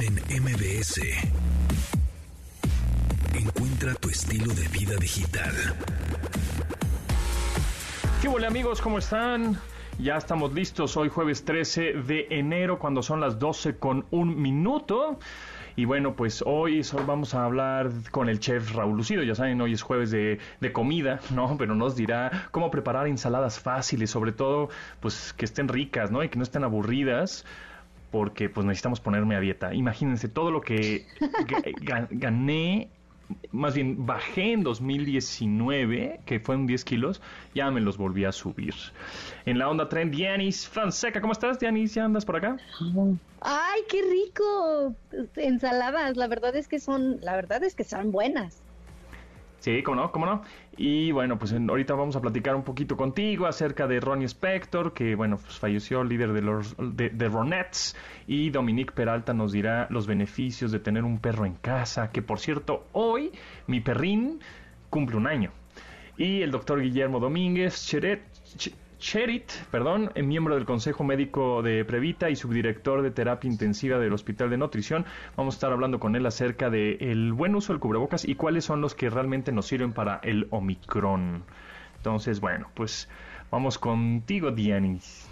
En MBS. Encuentra tu estilo de vida digital. ¿Qué hola amigos? ¿Cómo están? Ya estamos listos hoy jueves 13 de enero cuando son las 12 con un minuto. Y bueno, pues hoy vamos a hablar con el chef Raúl Lucido. Ya saben, hoy es jueves de, de, comida, ¿no? Pero nos dirá cómo preparar ensaladas fáciles, sobre todo, pues que estén ricas, ¿no? Y que no estén aburridas porque pues necesitamos ponerme a dieta. Imagínense todo lo que gané más bien bajé en 2019, que fueron 10 kilos, ya me los volví a subir. En la onda tren, Dianis Fonseca, ¿cómo estás, Dianis? ¿Ya andas por acá? ¡Ay, qué rico! Ensaladas, la verdad es que son, la verdad es que son buenas. Sí, cómo no, cómo no. Y bueno, pues ahorita vamos a platicar un poquito contigo acerca de Ronnie Spector, que bueno, pues falleció líder de los de, Ronettes, y Dominique Peralta nos dirá los beneficios de tener un perro en casa, que por cierto, hoy mi perrín cumple un año. Y el doctor Guillermo Domínguez Cheret, Cherit, perdón, miembro del Consejo Médico de Previta y subdirector de terapia intensiva del Hospital de Nutrición. Vamos a estar hablando con él acerca del el buen uso del cubrebocas y cuáles son los que realmente nos sirven para el Omicron. Entonces, bueno, pues vamos contigo, Dianis.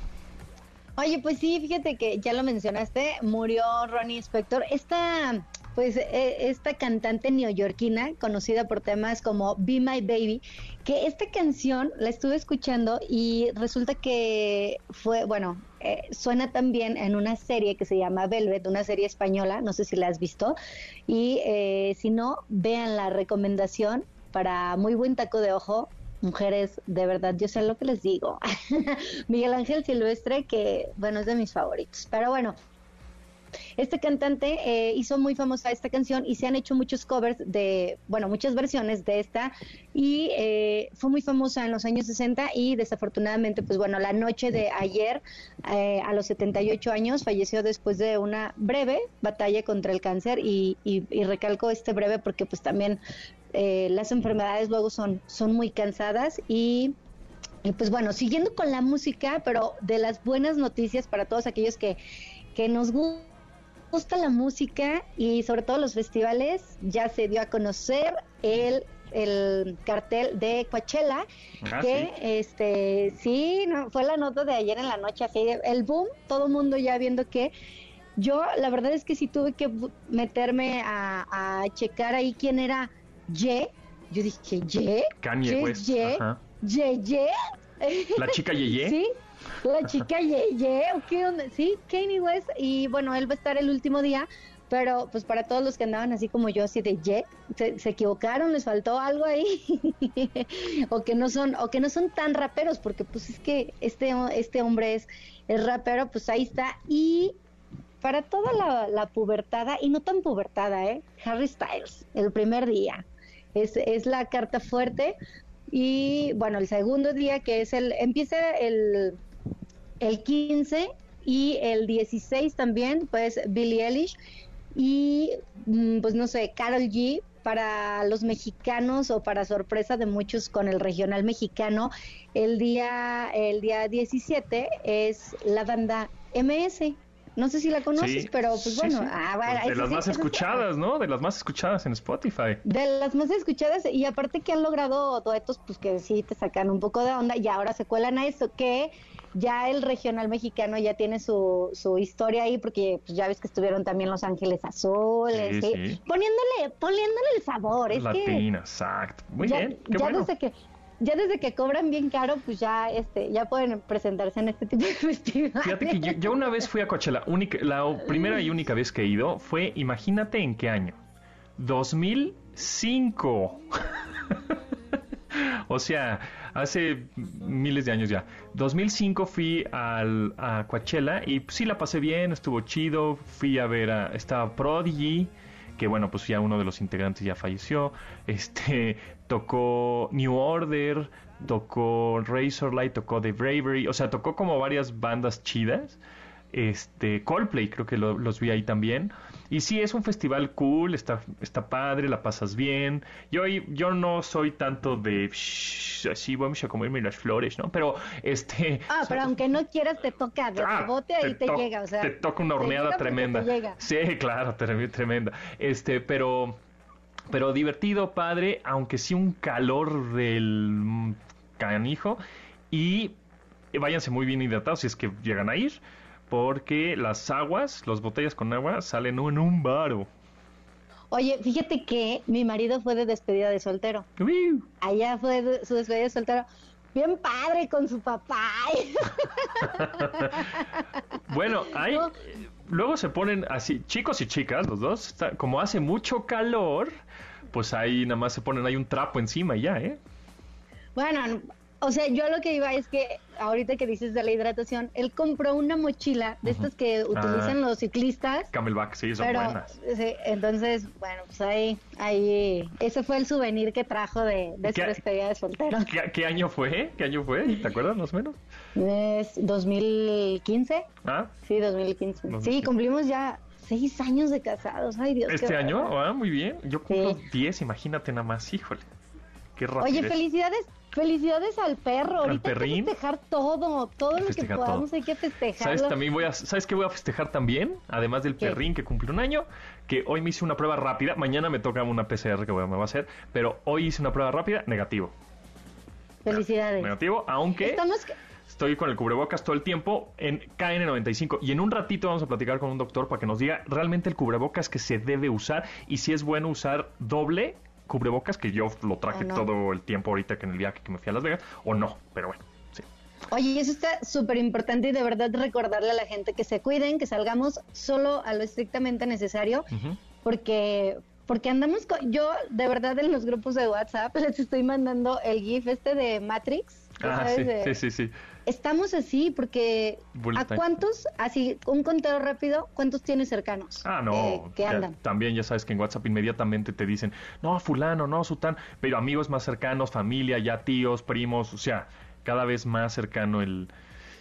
Oye, pues sí, fíjate que ya lo mencionaste, murió Ronnie Spector. Esta pues e, esta cantante neoyorquina conocida por temas como Be My Baby, que esta canción la estuve escuchando y resulta que fue, bueno, eh, suena también en una serie que se llama Velvet, una serie española, no sé si la has visto, y eh, si no, vean la recomendación para muy buen taco de ojo, mujeres, de verdad, yo sé lo que les digo. Miguel Ángel Silvestre, que bueno, es de mis favoritos. Pero bueno, este cantante eh, hizo muy famosa esta canción y se han hecho muchos covers de, bueno, muchas versiones de esta. Y eh, fue muy famosa en los años 60 y desafortunadamente, pues bueno, la noche de ayer, eh, a los 78 años, falleció después de una breve batalla contra el cáncer y, recalco este breve porque pues también las enfermedades luego son, son muy cansadas y y pues bueno, siguiendo con la música, pero de las buenas noticias para todos aquellos que, que nos gustan gusta la música y sobre todo los festivales, ya se dio a conocer el el cartel de Coachella ah, que este sí no fue la nota de ayer en la noche así el boom todo el mundo ya viendo que yo la verdad es que sí tuve que meterme a, checar ahí quién era Ye. Yo dije Ye Kanye Ye Ye Ye la chica Ye sí la chica Yeye, ¿qué onda? Sí, Kanye West, y bueno, él va a estar el último día, pero pues para todos los que andaban así como yo, así de Ye, se, equivocaron, les faltó algo ahí, o que no son, o que no son tan raperos, porque pues es que este, este hombre es, es rapero, pues ahí está, y para toda la, la pubertada, y no tan pubertada, ¿eh? Harry Styles, el primer día, es, es la carta fuerte, y bueno, el segundo día que es el, empieza el el 15 y el 16 también, pues Billie Eilish y mm, pues no sé, Carol G para los mexicanos o para sorpresa de muchos con el regional mexicano, el día el día 17 es la banda MS. No sé si la conoces, pero pues bueno, ah, pues de las más escuchadas, ¿no? De las más escuchadas en Spotify. De las más escuchadas y aparte que han logrado duetos pues que sí te sacan un poco de onda y ahora se cuelan a eso que ya el regional mexicano ya tiene su, su historia ahí, porque pues, ya ves que estuvieron también Los Ángeles Azules, poniéndole, poniéndole el sabor. Es Latina, exacto. Muy bien, ya desde que ya desde que cobran bien caro, pues ya este, ya pueden presentarse en este tipo de festivales. Fíjate que yo, una vez fui a Coachella, única, la primera y única vez que he ido fue, imagínate en qué año, 2005. o sea, hace miles de años ya. 2005 fui al, a Coachella y sí la pasé bien, estuvo chido. Fui a ver a. Estaba Prodigy, que bueno, pues ya uno de los integrantes ya falleció. Este tocó New Order, tocó Razorlight, tocó The Bravery, o sea, tocó como varias bandas chidas. Este Coldplay, creo que lo- los vi ahí también. Y sí, es un festival cool, está, está padre, la pasas bien. Yo, yo no soy tanto de "Shh, así vamos a comerme las flores, ¿no? Pero este Ah, pero aunque no quieras, te toca de Ah, bote, ahí te, llega, o sea. te toca una horneada tremenda. Sí, claro, tre- tremenda. Este, pero pero divertido, padre, aunque sí un calor del canijo y váyanse muy bien hidratados si es que llegan a ir, porque las aguas, las botellas con agua salen en un baro. Oye, fíjate que mi marido fue de despedida de soltero. Uy. Allá fue de- su despedida de soltero. Bien padre con su papá. Bueno, hay No. eh, luego se ponen así, chicos y chicas, los dos, está- como hace mucho calor, pues ahí nada más se ponen ahí un trapo encima y ya, ¿eh? Bueno, o sea, yo lo que iba es que ahorita que dices de la hidratación, él compró una mochila de estas que utilizan los ciclistas. Camelback, sí, son Pero, buenas. sí, entonces, bueno, pues ahí, ahí, ese fue el souvenir que trajo de, de su despedida de soltero. ¿Qué, qué año fue? ¿Qué año fue? ¿Te acuerdas más o menos? Es 2015, ¿Ah? sí, 2015. 2015. Sí, cumplimos ya seis años de casados, ay Dios. ¿Este año? Ah, muy bien. Yo cumplo Sí. 10, imagínate nada más, híjole. Qué rápido. Oye, felicidades, felicidades al perro. ¿Al Ahorita hay perrín? que festejar todo, todo lo que Festejar todo. podamos hay que ¿Sabes, festejarlo. también voy a, ¿Sabes qué voy a festejar también? Además del ¿Qué? perrín que cumple un año, que hoy me hice una prueba rápida. Mañana me toca una PCR que voy a- me va a hacer, pero hoy hice una prueba rápida, negativo. Felicidades. Negativo, aunque Estamos, estoy con el cubrebocas todo el tiempo en KN95. Y en un ratito vamos a platicar con un doctor para que nos diga realmente el cubrebocas que se debe usar y si es bueno usar doble cubrebocas, que yo lo traje no. todo el tiempo ahorita que en el viaje que me fui a Las Vegas, o no, pero bueno, sí. Oye, eso está súper importante y de verdad recordarle a la gente que se cuiden, que salgamos solo a lo estrictamente necesario, porque porque andamos con, yo de verdad en los grupos de WhatsApp les estoy mandando el GIF este de Matrix. ¿ya Ah, sabes? sí, De- sí, sí, sí. Estamos así porque Bullet ¿a time. cuántos, así, un conteo rápido, cuántos tienes cercanos? Ah, no. eh, que ya- andan. también ya sabes que en WhatsApp inmediatamente te dicen, no, fulano, no, sután, pero amigos más cercanos, familia, ya tíos, primos, o sea, cada vez más cercano el...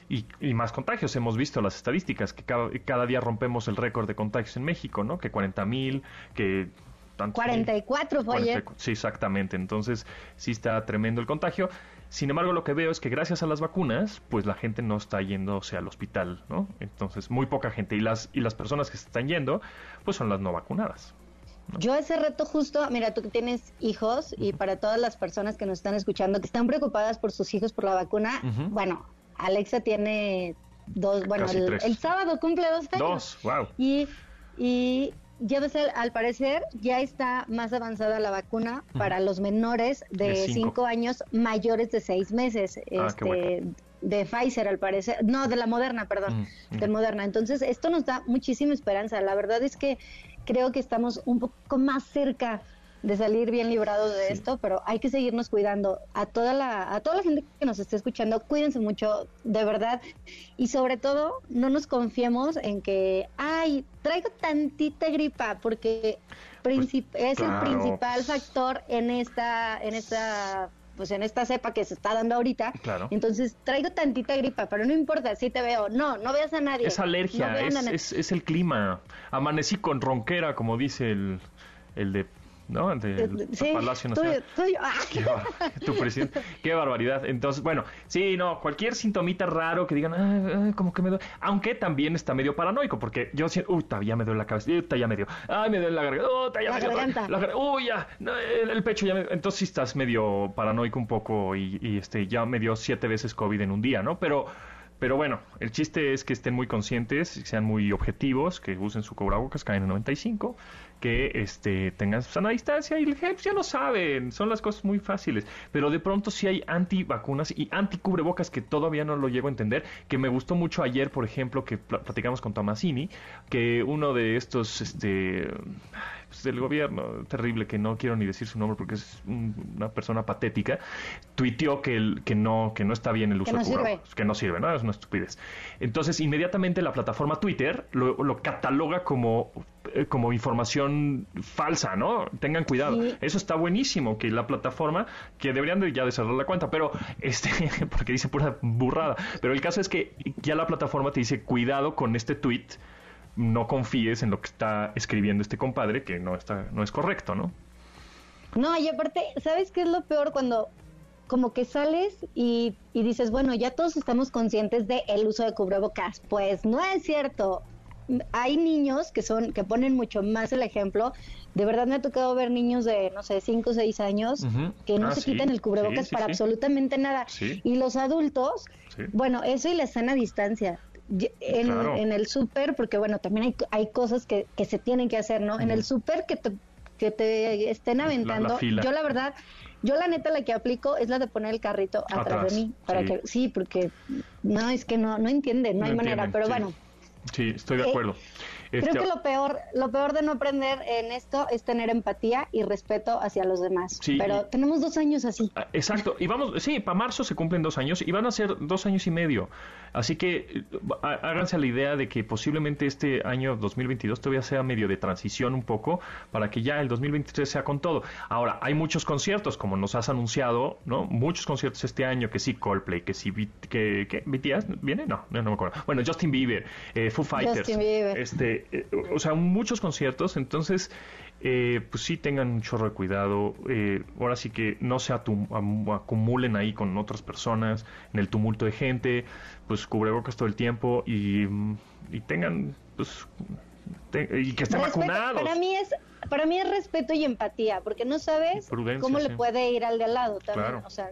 Y, y más contagios, hemos visto las estadísticas, que cada, cada día rompemos el récord de contagios en México, ¿no? Que 40 mil, que... tantos mil. 44 fue ayer. 44, Sí, exactamente. Entonces, sí está tremendo el contagio. Sin embargo, lo que veo es que gracias a las vacunas, pues la gente no está yéndose al hospital, ¿no? Entonces, muy poca gente. Y las, y las personas que se están yendo, pues son las no vacunadas. Yo ese reto justo, mira, tú que tienes hijos y para todas las personas que nos están escuchando que están preocupadas por sus hijos por la vacuna, bueno, Alexa tiene dos, bueno, el, el sábado cumple dos años. Dos, wow. Y, y ya ves, al, al parecer ya está más avanzada la vacuna para los menores de De cinco. cinco años mayores de seis meses. Ah, qué este, bueno. de Pfizer al parecer, no, de la Moderna, perdón, Mm, de. Moderna. Entonces, esto nos da muchísima esperanza. La verdad es que creo que estamos un poco más cerca de salir bien librados de Sí. esto, pero hay que seguirnos cuidando. A toda la a toda la gente que nos esté escuchando, cuídense mucho, de verdad, y sobre todo no nos confiemos en que, ay, traigo tantita gripa, porque princip- es Pues, claro. el principal factor en esta en esta pues en esta cepa que se está dando ahorita. Claro. Entonces, traigo tantita gripa, pero no importa, si te veo. No, no veas a nadie. Es alergia, No es, es, es el clima. Amanecí con ronquera, como dice el, el de... ¿No? Del Sí, Palacio Nacional. tú- ah. Qué, tu presidente. Qué barbaridad. Entonces, bueno, sí, no, cualquier sintomita raro que digan, "Ay, ay, como que me duele. Aunque también está medio paranoico, porque yo siento, uy, ya me duele la cabeza, uy, ya me dio, ay, me duele la garganta, uy, ya me dio, garganta. la gar- uy, ya, el, el pecho ya me Entonces sí estás medio paranoico un poco y, y, este, ya me dio siete veces COVID en un día, ¿no? Pero. Pero bueno, el chiste es que estén muy conscientes, sean muy objetivos, que usen su cubrebocas KN95, que este, tengan sana distancia y el pues, ya lo saben, son las cosas muy fáciles. Pero de pronto sí hay antivacunas y anticubrebocas que todavía no lo llego a entender, que me gustó mucho ayer, por ejemplo, que pl- platicamos con Tomasini, que uno de estos, este, pues, del gobierno, terrible, que no quiero ni decir su nombre porque es una persona patética, tuiteó que, el, que, no, que no está bien el uso de cubrebocas, que no sirve, ¿no? Es una estupidez. Entonces, inmediatamente la plataforma Twitter lo, lo cataloga como eh, como información falsa, ¿no? Tengan cuidado. Eso está buenísimo, que la plataforma, que deberían de ya de cerrar la cuenta, pero este, porque dice pura burrada. Pero el caso es que ya la plataforma te dice, cuidado con este tweet, no confíes en lo que está escribiendo este compadre, que no está, no es correcto, ¿no? No, y aparte, ¿sabes qué es lo peor cuando como que sales y, y dices, bueno, ya todos estamos conscientes del el uso de cubrebocas? Pues no es cierto hay niños que son que ponen mucho más el ejemplo. De verdad me ha tocado ver niños de no sé, 5 o 6 años que no ah, se quitan el cubrebocas para absolutamente nada. Y los adultos, bueno, eso y la sana distancia. En, en el súper, porque bueno, también hay, hay cosas que, que se tienen que hacer, ¿no? En el súper que te, que te estén aventando, yo la verdad, yo la neta la que aplico es la de poner el carrito atrás, de mí, para que sí, porque no es que no no entiende, no, hay manera, pero bueno, Sí, estoy de acuerdo. Creo este, que lo peor, lo peor de no aprender en esto es tener empatía y respeto hacia los demás. Pero tenemos dos años así. Ah, exacto. Y vamos, sí, para marzo se cumplen dos años y van a ser dos años y medio. Así que háganse la idea de que posiblemente este año 2022 todavía sea medio de transición un poco para que ya el 2023 sea con todo. Ahora, hay muchos conciertos, como nos has anunciado, ¿no? Muchos conciertos este año, que sí Coldplay, que sí, que, que BTS, ¿viene? No, no, me acuerdo. Bueno, Justin Bieber, eh, Foo Fighters. Justin Bieber. Este, eh, o sea, muchos conciertos, entonces, eh, pues sí tengan un chorro de cuidado. Eh, ahora sí que no se acumulen ahí con otras personas, en el tumulto de gente, pues cubrebocas todo el tiempo y, y tengan, pues, y que estén vacunados. Para mí es para mí es respeto y empatía, porque no sabes cómo le puede ir al de al lado también. O sea,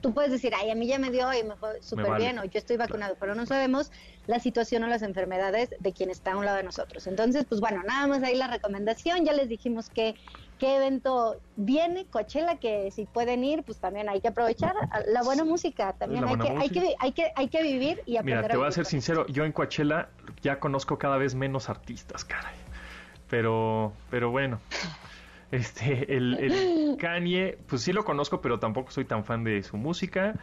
tú puedes decir, ay, a mí ya me dio y me fue súper bien, o yo estoy vacunado, pero no sabemos la situación o las enfermedades de quien está a un lado de nosotros. Entonces, pues bueno, nada más ahí la recomendación, ya les dijimos que qué evento viene, Coachella, que si pueden ir, pues también hay que aprovechar la buena música, también hay que, hay que, hay que, hay que vivir y aprender. Mira, te voy a ser sincero, yo en Coachella ya conozco cada vez menos artistas, caray. Pero, pero bueno. Este, el, el Kanye, pues sí lo conozco, pero tampoco soy tan fan de su música.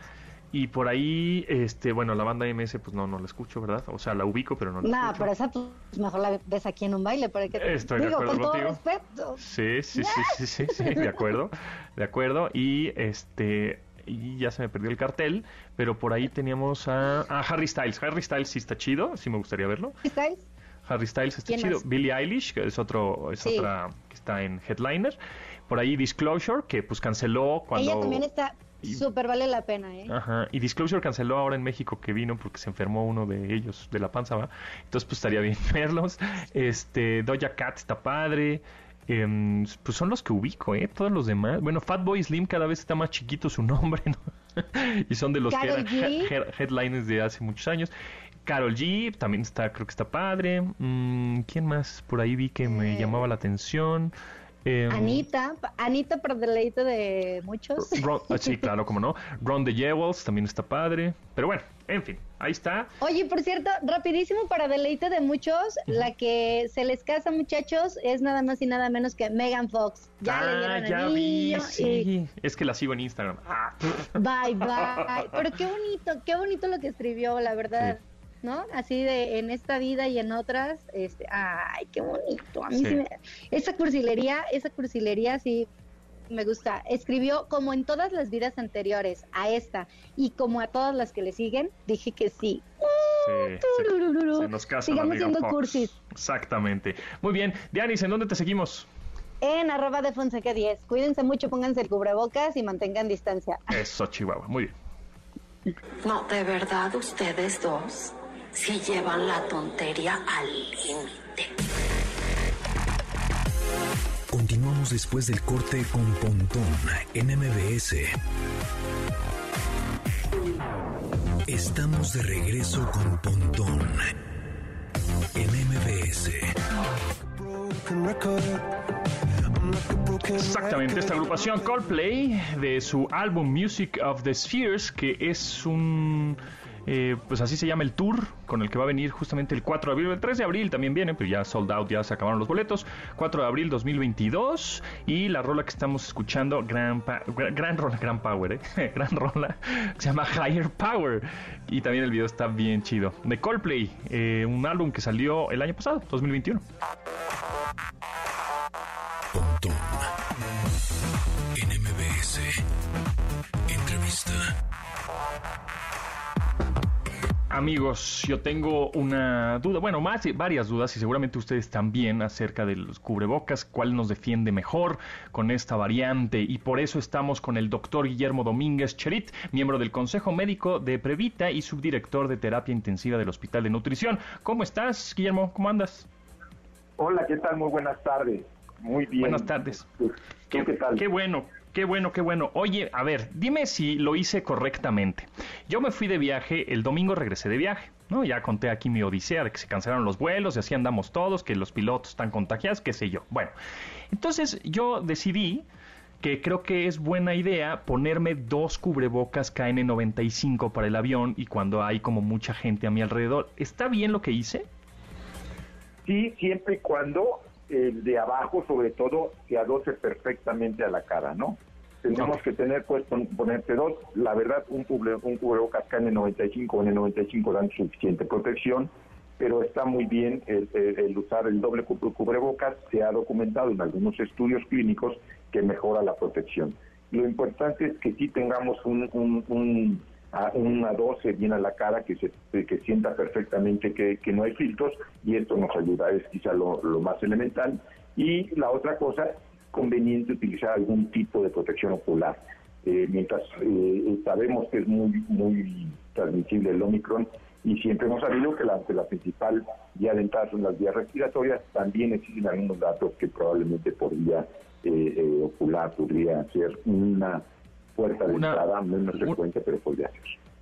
Y por ahí, este, bueno, la banda MS, pues no, no la escucho, ¿verdad? O sea, la ubico, pero no la escucho. pero esa, pues mejor la ves aquí en un baile, para que Estoy de acuerdo con contigo. Todo Sí, sí, sí, sí, sí, sí, de acuerdo, de acuerdo. Y este, y ya se me perdió el cartel, pero por ahí teníamos a, a Harry Styles. Harry Styles sí está chido, sí me gustaría verlo. ¿Harry Styles? Harry Styles está chido. Billie Eilish, que es otro, es otra que está en Headliner. Por ahí Disclosure, que pues canceló cuando... Ella también está Súper vale la pena, ¿eh? Ajá. Y Disclosure canceló ahora en México que vino porque se enfermó uno de ellos de la panza, ¿va? Entonces, pues estaría bien verlos. Este, Doja Cat está padre. Em, pues son los que ubico, ¿eh? Todos los demás. Bueno, Fatboy Slim cada vez está más chiquito su nombre, ¿no? y son de los que eran headliners de hace muchos años. Carol G también está, creo que está padre. Mm, ¿Quién más por ahí vi que me eh. llamaba la atención? Em, Anita, Anita para deleite de muchos. Ah, sí, claro, como no. Ron de Jewels también está padre. Pero bueno, en fin, ahí está. Oye, por cierto, rapidísimo para deleite de muchos, la que se les casa, muchachos, es nada más y nada menos que Megan Fox. Ya le dieron ah, ya vi, sí. Es que la sigo en Instagram. Bye, bye. Pero qué bonito, qué bonito lo que escribió, la verdad. ¿No? Así de en esta vida y en otras, este, ay, qué bonito. A mí sí. me, esa cursilería, esa cursilería sí me gusta. Escribió como en todas las vidas anteriores a esta y como a todas las que le siguen, dije que sí. Sí, se, nos casa Sigamos siendo cursis. Exactamente. Muy bien. Dianis, ¿en dónde te seguimos? En arroba de Fonseca 10. Cuídense mucho, pónganse el cubrebocas y mantengan distancia. Eso, Chihuahua. Muy bien. No, de verdad, ustedes dos si llevan la tontería al límite. Continuamos después del corte con Pontón en MBS. Estamos de regreso con Pontón en MBS. Exactamente, esta agrupación Coldplay de su álbum Music of the Spheres, que es un Eh, pues así se llama el tour con el que va a venir justamente el 4 de abril. El 3 de abril también viene, pero ya sold out, ya se acabaron los boletos. 4 de abril 2022. Y la rola que estamos escuchando, gran, gran, rola, gran power, ¿eh? gran rola, se llama Higher Power. Y también el video está bien chido. De Coldplay, eh, un álbum que salió el año pasado, 2021. Entrevista. Amigos, yo tengo una duda, bueno, más varias dudas y seguramente ustedes también acerca de los cubrebocas, cuál nos defiende mejor con esta variante y por eso estamos con el doctor Guillermo Domínguez Cherit, miembro del Consejo Médico de Previta y subdirector de Terapia Intensiva del Hospital de Nutrición. ¿Cómo estás, Guillermo? ¿Cómo andas? Hola, ¿qué tal? Muy buenas tardes. Muy bien. Buenas tardes. ¿Qué, ¿Qué tal? Qué bueno, Qué bueno, qué bueno. Oye, a ver, dime si lo hice correctamente. Yo me fui de viaje, el domingo regresé de viaje, ¿no? Ya conté aquí mi odisea de que se cancelaron los vuelos y así andamos todos, que los pilotos están contagiados, qué sé yo. Bueno, entonces yo decidí que creo que es buena idea ponerme dos cubrebocas KN95 para el avión y cuando hay como mucha gente a mi alrededor. ¿Está bien lo que hice? Sí, siempre y cuando el de abajo, sobre todo, se adoce perfectamente a la cara, ¿no? Tenemos que tener, pues, ponerte dos. La verdad, un, un cubrebocas KN95 o N95 dan suficiente protección, pero está muy bien el, usar el doble cubrebocas. Se ha documentado en algunos estudios clínicos que mejora la protección. Lo importante es que sí tengamos un, un, una 12 bien a la cara, que se que sienta perfectamente que, no hay filtros, y esto nos ayuda, es quizá lo, lo más elemental. Y la otra cosa, conveniente utilizar algún tipo de protección ocular. Eh, mientras eh, sabemos que es muy muy transmisible el Omicron y siempre hemos sabido que la, la principal vía de entrada son las vías respiratorias, también existen algunos datos que probablemente por vía eh, ocular podría ser una puerta de entrada menos frecuente, pero podría ser.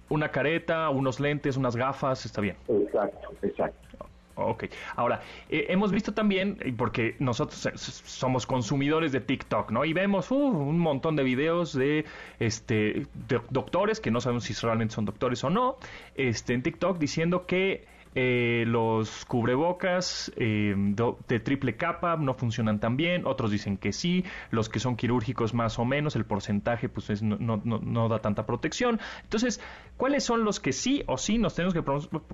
Una careta, unos lentes, unas gafas, está bien. Exacto, exacto. Ok, ahora, eh, hemos visto también, porque nosotros somos consumidores de TikTok, ¿no? Y vemos uh, un montón de videos de, este, doctores, que no sabemos si realmente son doctores o no, este, en TikTok diciendo que eh, los cubrebocas eh, de triple capa no funcionan tan bien, otros dicen que sí, los que son quirúrgicos más o menos, el porcentaje pues no, no, no, da tanta protección. Entonces, ¿cuáles son los que sí o sí nos tenemos que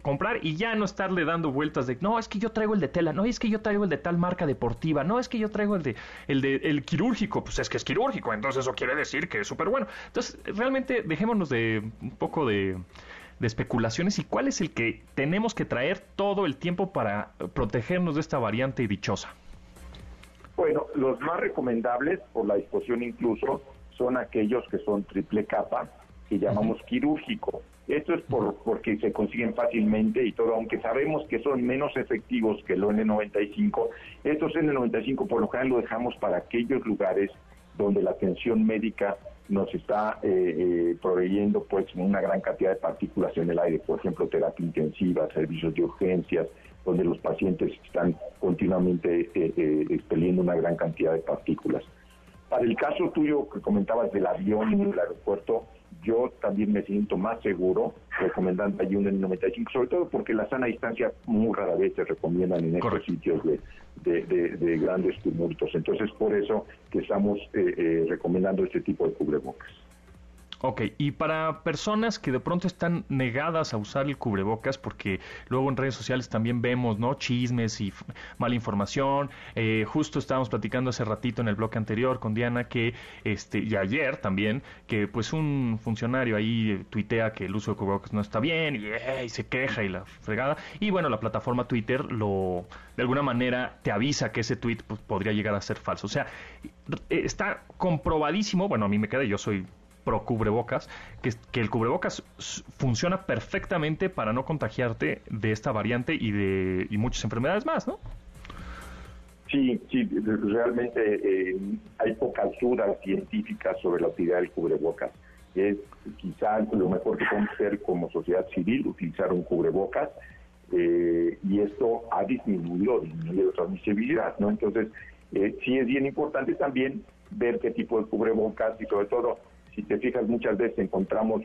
comprar y ya no estarle dando vueltas de, no, es que yo traigo el de tela, no, es que yo traigo el de tal marca deportiva, no, es que yo traigo el de, el de el quirúrgico, pues es que es quirúrgico, entonces eso quiere decir que es súper bueno. Entonces, realmente dejémonos de un poco de de especulaciones y cuál es el que tenemos que traer todo el tiempo para protegernos de esta variante dichosa? Bueno, los más recomendables, por la disposición incluso, son aquellos que son triple capa, que llamamos quirúrgico. Esto es por, porque se consiguen fácilmente y todo, aunque sabemos que son menos efectivos que el N95, estos N95 por lo general lo dejamos para aquellos lugares donde la atención médica nos está eh, eh, proveyendo pues una gran cantidad de partículas en el aire, por ejemplo, terapia intensiva, servicios de urgencias, donde los pacientes están continuamente eh, eh, expeliendo una gran cantidad de partículas. Para el caso tuyo que comentabas del avión y del aeropuerto, yo también me siento más seguro recomendando ayuno en 95, sobre todo porque la sana distancia muy rara vez se recomiendan en estos sitios de, de, grandes tumultos. Entonces, por eso que estamos eh, eh, recomendando este tipo de cubrebocas. Ok, y para personas que de pronto están negadas a usar el cubrebocas, porque luego en redes sociales también vemos, ¿no? Chismes y mala información. Eh, justo estábamos platicando hace ratito en el bloque anterior con Diana que, este, y ayer también, que pues un funcionario ahí tuitea que el uso de cubrebocas no está bien y, se queja y la fregada. Y bueno, la plataforma Twitter lo, de alguna manera te avisa que ese tweet pues, podría llegar a ser falso. O sea, está comprobadísimo, bueno, a mí me queda, yo soy pro cubrebocas, que, que el cubrebocas funciona perfectamente para no contagiarte de esta variante y de y muchas enfermedades más, ¿no? Sí, sí, realmente eh, hay pocas dudas científicas sobre la utilidad del cubrebocas. Es quizá lo mejor que podemos hacer como sociedad civil, utilizar un cubrebocas, eh, y esto ha disminuido, disminuido la transmisibilidad, ¿no? Entonces, eh, sí es bien importante también ver qué tipo de cubrebocas y sobre todo si te fijas, muchas veces encontramos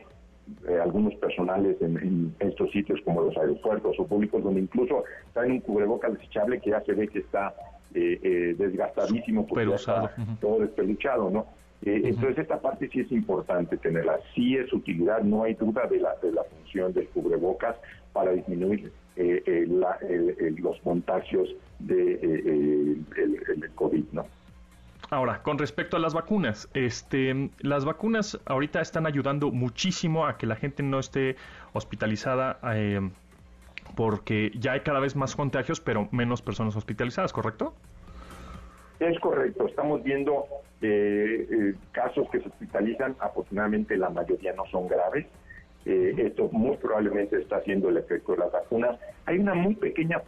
eh, algunos personales en, estos sitios como los aeropuertos o públicos, donde incluso traen un cubrebocas desechable que ya se ve que está eh, eh, desgastadísimo porque está todo despeluchado, ¿no? Entonces esta parte sí es importante tenerla, sí es utilidad, no hay duda de la, de la función del cubrebocas para disminuir los contagios de el COVID, ¿no? Ahora, con respecto a las vacunas, este, las vacunas ahorita están ayudando muchísimo a que la gente no esté hospitalizada eh, porque ya hay cada vez más contagios, pero menos personas hospitalizadas, ¿correcto? Es correcto, estamos viendo eh, eh, casos que se hospitalizan, afortunadamente la mayoría no son graves. esto muy probablemente está haciendo el efecto de las vacunas. Hay una muy pequeña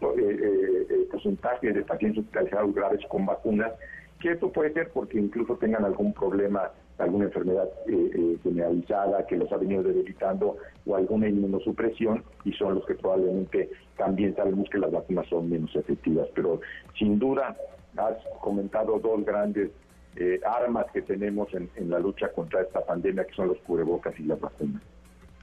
porcentaje de pacientes hospitalizados graves con vacunas que esto puede ser porque incluso tengan algún problema, alguna enfermedad eh, eh, generalizada que los ha venido debilitando o alguna inmunosupresión y son los que probablemente también sabemos que las vacunas son menos efectivas. Pero sin duda has comentado dos grandes eh, armas que tenemos en la lucha contra esta pandemia que son los cubrebocas y las vacunas.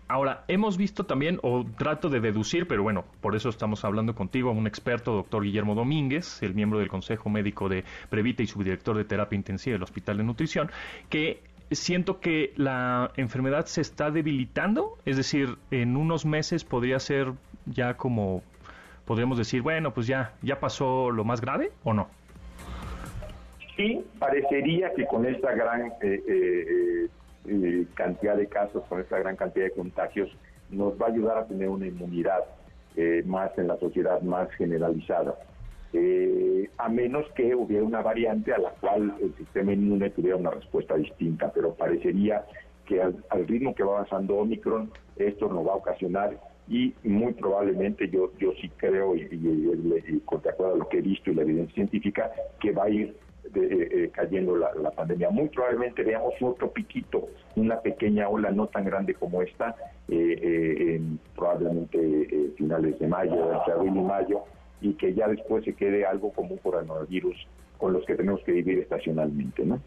Ahora, hemos visto también, o trato de deducir, pero bueno, por eso estamos hablando contigo, un experto, doctor Guillermo Domínguez, el miembro del Consejo Médico de Previta y subdirector de Terapia Intensiva del Hospital de Nutrición, que siento que la enfermedad se está debilitando, es decir, en unos meses podría ser ya como, podríamos decir, bueno, pues ya, ya pasó lo más grave o no. Sí, parecería que con esta gran eh, eh, eh, cantidad de casos, con esta gran cantidad de contagios, nos va a ayudar a tener una inmunidad eh, más en la sociedad, más generalizada. Eh, a menos que hubiera una variante a la cual el sistema inmune tuviera una respuesta distinta, pero parecería que al, ritmo que va avanzando Omicron, esto nos va a ocasionar y muy probablemente yo yo sí creo y, y, con de acuerdo a lo que he visto y la evidencia científica que va a ir eh, eh, cayendo la, pandemia. Muy probablemente veamos otro piquito, una pequeña ola no tan grande como esta, eh, en probablemente finales de mayo, entre abril y mayo, y que ya después se quede algo como un coronavirus con los que tenemos que vivir estacionalmente, ¿no?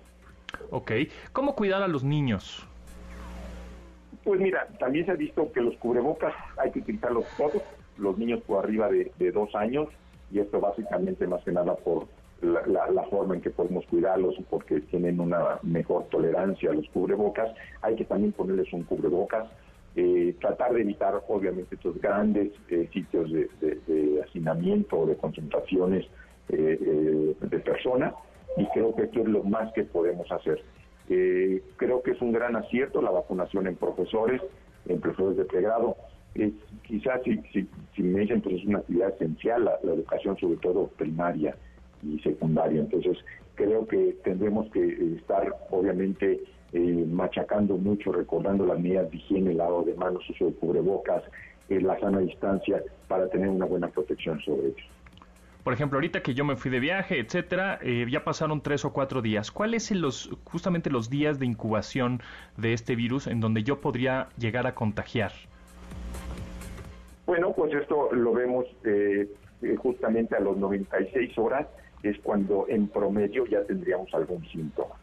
Ok. ¿Cómo cuidar a los niños? Pues mira, también se ha visto que los cubrebocas hay que utilizarlos todos, los niños por arriba de, de dos años, y esto básicamente más que nada por la, forma en que podemos cuidarlos porque tienen una mejor tolerancia a los cubrebocas. Hay que también ponerles un cubrebocas. Eh, tratar de evitar, obviamente, estos grandes eh, sitios de, hacinamiento o de concentraciones eh, de personas y creo que esto es lo más que podemos hacer. creo que es un gran acierto la vacunación en profesores, en profesores de pregrado. quizás si, si, me dicen, pues es una actividad esencial la educación, sobre todo primaria y secundaria. Entonces, creo que tendremos que eh, estar, obviamente, eh, machacando mucho, recordando las medidas de higiene, lavado de manos, uso de cubrebocas, eh, la sana distancia, para tener una buena protección sobre ellos. Por ejemplo, ahorita que yo me fui de viaje, etcétera, ya pasaron tres o cuatro días. ¿Cuáles son los, justamente los días de incubación de este virus en donde yo podría llegar a contagiar? Bueno, pues esto lo vemos justamente a los 96 horas es cuando en promedio ya tendríamos algún síntoma.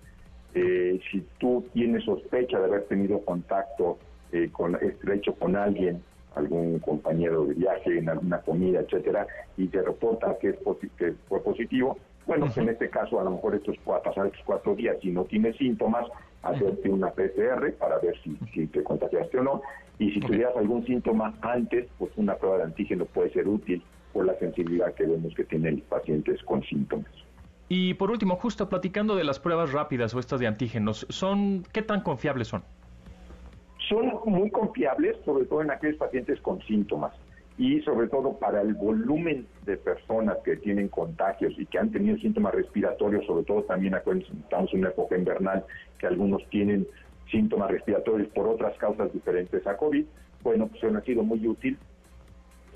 Eh, si tú tienes sospecha de haber tenido contacto eh, con, estrecho con alguien, algún compañero de viaje, en alguna comida, etcétera, y te reporta que, es que fue positivo, bueno, pues en este caso a lo mejor estos puede pasar estos cuatro días. Si no tienes síntomas, hacerte una PCR para ver si, si te contagiaste o no. Y si tuvieras algún síntoma antes, pues una prueba de antígeno puede ser útil por la sensibilidad que vemos que tienen pacientes con síntomas. Y por último, justo platicando de las pruebas rápidas o estas de antígenos, son ¿qué tan confiables son? Son muy confiables, sobre todo en aquellos pacientes con síntomas y sobre todo para el volumen de personas que tienen contagios y que han tenido síntomas respiratorios, sobre todo también estamos en una época invernal que algunos tienen síntomas respiratorios por otras causas diferentes a COVID, bueno, pues ha sido muy útil,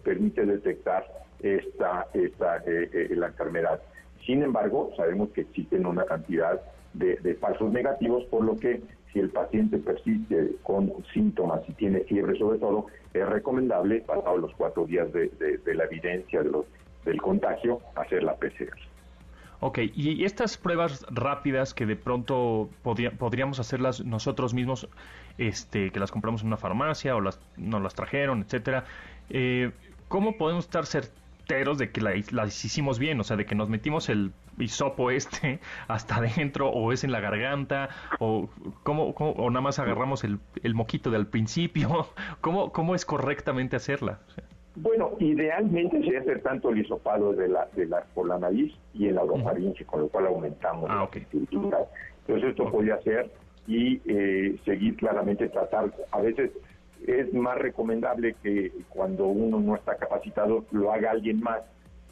permite detectar esta, esta eh, eh, la enfermedad. Sin embargo, sabemos que existen una cantidad de, de, falsos negativos, por lo que si el paciente persiste con síntomas y tiene fiebre sobre todo, es recomendable, pasados los cuatro días de, la evidencia de los, del contagio, hacer la PCR. Ok, y estas pruebas rápidas que de pronto podríamos hacerlas nosotros mismos, este, que las compramos en una farmacia o las, nos las trajeron, etcétera, eh, ¿cómo podemos estar certeros de que las hicimos bien? O sea, de que nos metimos el hisopo este hasta adentro o es en la garganta o cómo, o nada más agarramos el, el moquito del principio. ¿Cómo, ¿Cómo es correctamente hacerla? Bueno, idealmente sería hacer tanto el hisopado de la, de la, por la nariz y en la orofaringe, con lo cual aumentamos ah, la estructura. Entonces esto podría ser y eh, seguir claramente tratar. A veces es más recomendable que cuando uno no está capacitado lo haga alguien más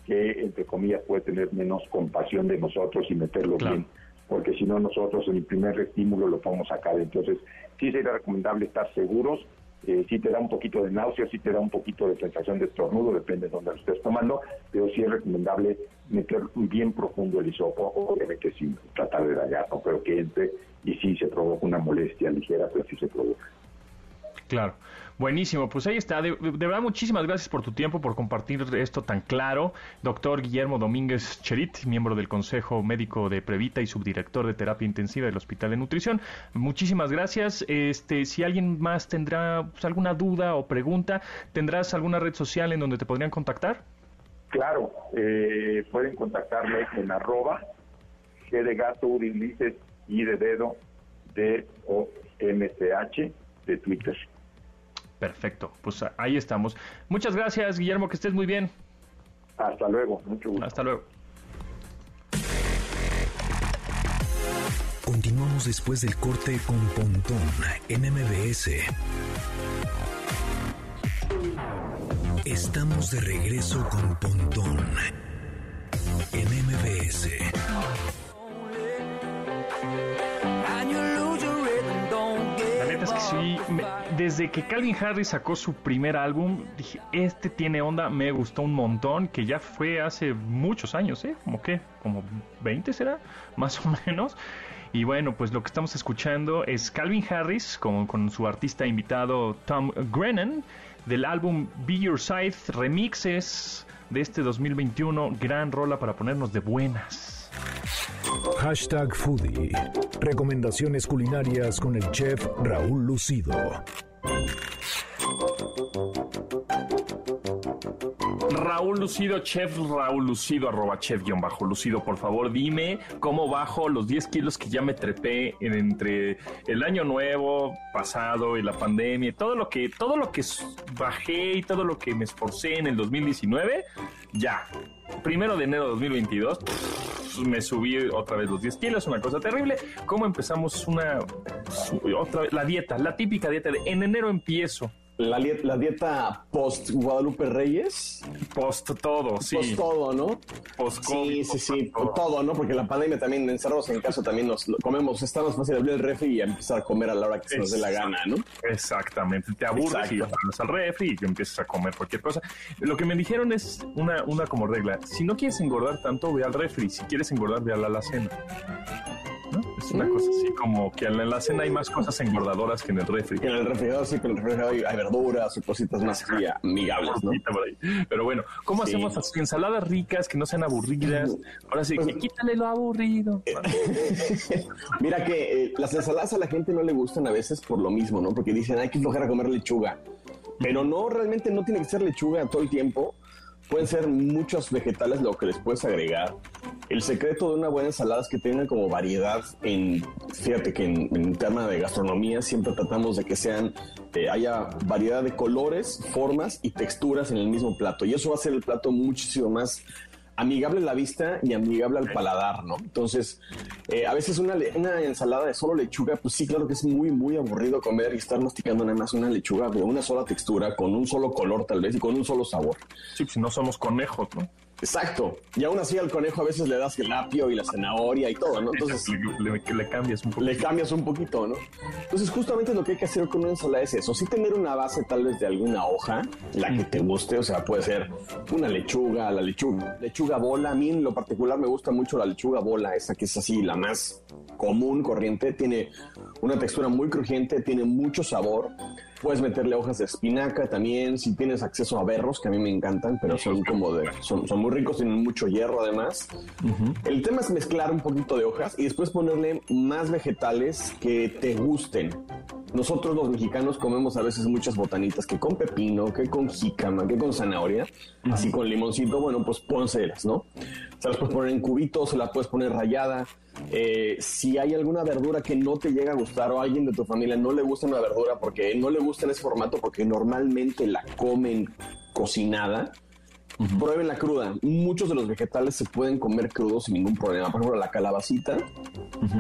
que, entre comillas, puede tener menos compasión de nosotros y meterlo bien, porque si no nosotros en el primer estímulo lo podemos sacar. Entonces sí sería recomendable estar seguros eh, si te da un poquito de náusea, si te da un poquito de sensación de estornudo, depende de dónde lo estés tomando, pero sí es recomendable meter bien profundo el hisopo, obviamente sin tratar de dañar, no creo que entre, y si se provoca una molestia ligera, pero sí se provoca. Claro. Buenísimo, pues ahí está. De, verdad, muchísimas gracias por tu tiempo, por compartir esto tan claro. Doctor Guillermo Domínguez Cherit, miembro del Consejo Médico de Previta y subdirector de Terapia Intensiva del Hospital de Nutrición. Muchísimas gracias. Este, si alguien más tendrá pues, alguna duda o pregunta, ¿tendrás alguna red social en donde te podrían contactar? Claro, eh, pueden contactarme en arroba G de gato, y de dedo, D O M C H de Twitter. Perfecto, pues ahí estamos. Muchas gracias, Guillermo, que estés muy bien. Hasta luego, mucho gusto. Hasta luego. Continuamos después del corte con Pontón en MBS. Estamos de regreso con Pontón en MBS. es que sí, desde que Calvin Harris sacó su primer álbum, dije, este tiene onda, me gustó un montón, que ya fue hace muchos años, ¿eh? Como que, como 20 será, más o menos. Y bueno, pues lo que estamos escuchando es Calvin Harris con, con su artista invitado Tom Grennan del álbum Be Your Side Remixes de este 2021. Gran rola para ponernos de buenas. Hashtag Foodie. Recomendaciones culinarias con el chef Raúl Lucido. Raúl Lucido, chef Raúl Lucido, arroba chef guion bajo Lucido, por favor dime cómo bajo los 10 kilos que ya me trepé en, entre el año nuevo pasado y la pandemia, todo lo que, todo lo que bajé y todo lo que me esforcé en el 2019, ya. Primero de enero de 2022 me subí otra vez los 10 kilos, una cosa terrible. ¿Cómo empezamos una otra la dieta, la típica dieta de en enero empiezo? La, la, dieta post Guadalupe Reyes. Post todo, sí. Post todo, ¿no? Post Sí, sí, sí, todo. ¿no? Porque la pandemia también, encerrados en casa, también nos comemos, está más fácil abrir el refri y empezar a comer a la hora que se nos dé la gana, ¿no? Exactamente, te aburres y vas al refri y empiezas a comer cualquier cosa. Lo que me dijeron es una, una como regla, si no quieres engordar tanto, ve al refri, si quieres engordar, ve a la alacena. Es una cosa así como que en la cena hay más cosas engordadoras que en el refri. En el refrigerador sí, pero en el refrigerador hay, verduras o cositas más amigables, ¿no? Pero bueno, ¿cómo hacemos así? Ensaladas ricas que no sean aburridas. Ahora sí, pues, quítale lo aburrido. Mira que eh, las ensaladas a la gente no le gustan a veces por lo mismo, ¿no? Porque dicen, hay que flojar a comer lechuga. Pero no, realmente no tiene que ser lechuga todo el tiempo pueden ser muchos vegetales lo que les puedes agregar. El secreto de una buena ensalada es que tenga como variedad en, fíjate que en, en tema de gastronomía siempre tratamos de que sean, eh, haya variedad de colores, formas y texturas en el mismo plato. Y eso va a hacer el plato muchísimo más amigable a la vista y amigable al paladar, ¿no? Entonces, eh, a veces una, una, ensalada de solo lechuga, pues sí, claro que es muy, muy aburrido comer y estar masticando nada más una lechuga de una sola textura, con un solo color tal vez y con un solo sabor. Sí, si no somos conejos, ¿no? Exacto. Y aún así al conejo a veces le das el apio y la zanahoria y todo, ¿no? Entonces le, cambias un poquito. Le cambias un poquito, ¿no? Entonces justamente lo que hay que hacer con una ensalada es eso. Sí tener una base tal vez de alguna hoja, la que te guste, o sea, puede ser una lechuga, la lechuga, lechuga bola. A mí en lo particular me gusta mucho la lechuga bola, esa que es así la más común, corriente. Tiene una textura muy crujiente, tiene mucho sabor. Puedes meterle hojas de espinaca también, si tienes acceso a berros, que a mí me encantan, pero son como de, son, son muy ricos, tienen mucho hierro además. El tema es mezclar un poquito de hojas y después ponerle más vegetales que te gusten. Nosotros los mexicanos comemos a veces muchas botanitas que con pepino, que con jícama, que con zanahoria, así con limoncito, bueno, pues pónselas, ¿no? Se las puedes poner en cubitos, se las puedes poner rayada. Eh, si hay alguna verdura que no te llega a gustar o a alguien de tu familia no le gusta una verdura porque no le gusta en ese formato porque normalmente la comen cocinada, Prueben la cruda. Muchos de los vegetales se pueden comer crudos sin ningún problema. Por ejemplo, la calabacita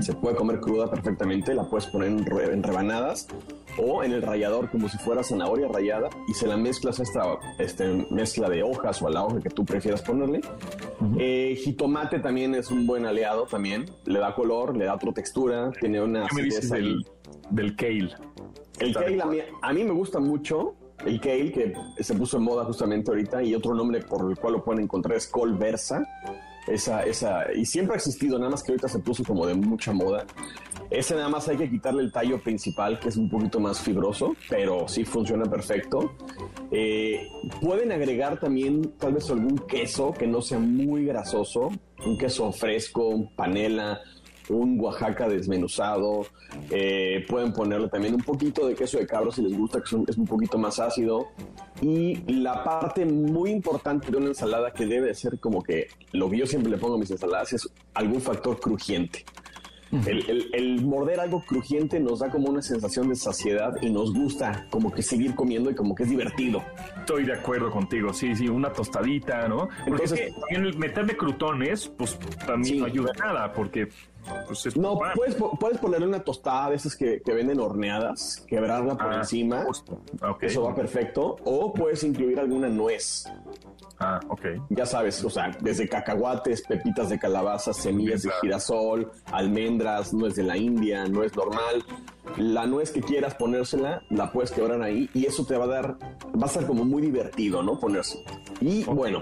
se puede comer cruda perfectamente. La puedes poner en, re- en rebanadas o en el rallador como si fuera zanahoria rallada y se la mezclas a esta este, mezcla de hojas o a la hoja que tú prefieras ponerle. Eh, jitomate también es un buen aliado también. Le da color, le da otra textura. Tiene una ¿Qué me dices del, del kale? El kale a mí, a mí me gusta mucho. El kale que se puso en moda justamente ahorita y otro nombre por el cual lo pueden encontrar es col versa. Esa, esa, y siempre ha existido, nada más que ahorita se puso como de mucha moda. Ese nada más hay que quitarle el tallo principal, que es un poquito más fibroso, pero sí funciona perfecto. Eh, pueden agregar también tal vez algún queso que no sea muy grasoso, un queso fresco, panela, un Oaxaca desmenuzado. Eh, pueden ponerle también un poquito de queso de cabro si les gusta, que es un poquito más ácido. Y la parte muy importante de una ensalada que debe de ser como que lo que yo siempre le pongo a mis ensaladas es algún factor crujiente. El, el- el morder algo crujiente nos da como una sensación de saciedad y nos gusta como que seguir comiendo y como que es divertido. Estoy de acuerdo contigo, sí, sí, una tostadita, ¿no? Porque Entonces- es que también el meterle crutones, pues también Sí. no ayuda en nada, porque pues es No, puedes, puedes ponerle una tostada de esas que, que venden horneadas, quebrarla por Ah, encima. Ah. Eso va perfecto. O puedes incluir alguna nuez. Ah, ok. Ya sabes, o sea, desde cacahuates, pepitas de calabaza, semillas de claro. girasol, almendras, nuez de la India, nuez normal. La nuez que quieras ponérsela, la puedes quebrar ahí y eso te va a dar, va a ser como muy divertido, ¿no? Ponerse. Y bueno,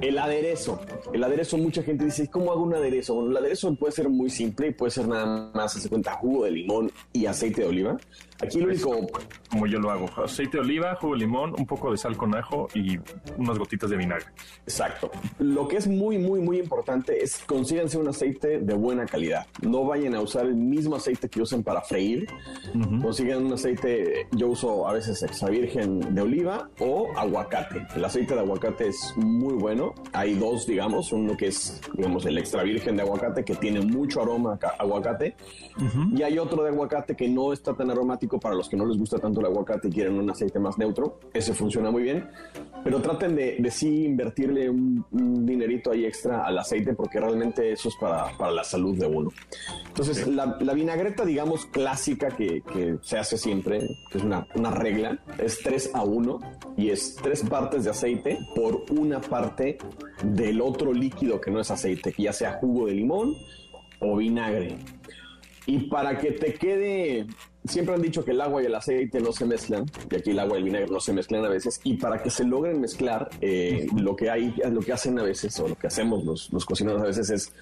el aderezo. El aderezo, mucha gente dice, ¿cómo hago un aderezo? Bueno, el aderezo puede ser muy simple y puede ser nada más, se cuenta, jugo de limón y aceite de oliva. Aquí lo único, Como yo lo hago. Aceite de oliva, jugo de limón, un poco de sal con ajo y unas gotitas de vinagre. Exacto. Lo que es muy, muy, muy importante es consíganse un aceite de buena calidad. No vayan a usar el mismo aceite que usen para freír. Consigan un aceite, yo uso a veces extra virgen de oliva o aguacate. El aceite de aguacate es muy bueno. Hay dos, digamos, uno que es, digamos, el extra virgen de aguacate que tiene mucho aroma a ca- aguacate. Y hay otro de aguacate que no está tan aromático para los que no les gusta tanto el aguacate y quieren un aceite más neutro. Ese funciona muy bien. Pero traten de, de sí invertirle un, un dinerito ahí extra al aceite porque realmente eso es para, para la salud de uno. Entonces, la, la vinagreta, digamos, clásica que, que se hace siempre, que es una, una regla, es 3 a 1 y es tres partes de aceite por una parte del otro líquido que no es aceite, que ya sea jugo de limón o vinagre. Y para que te quede, siempre han dicho que el agua y el aceite no se mezclan, y aquí el agua y el vinagre no se mezclan a veces, y para que se logren mezclar, eh, lo que hay, lo que hacen a veces, o lo que hacemos los, los cocineros a veces es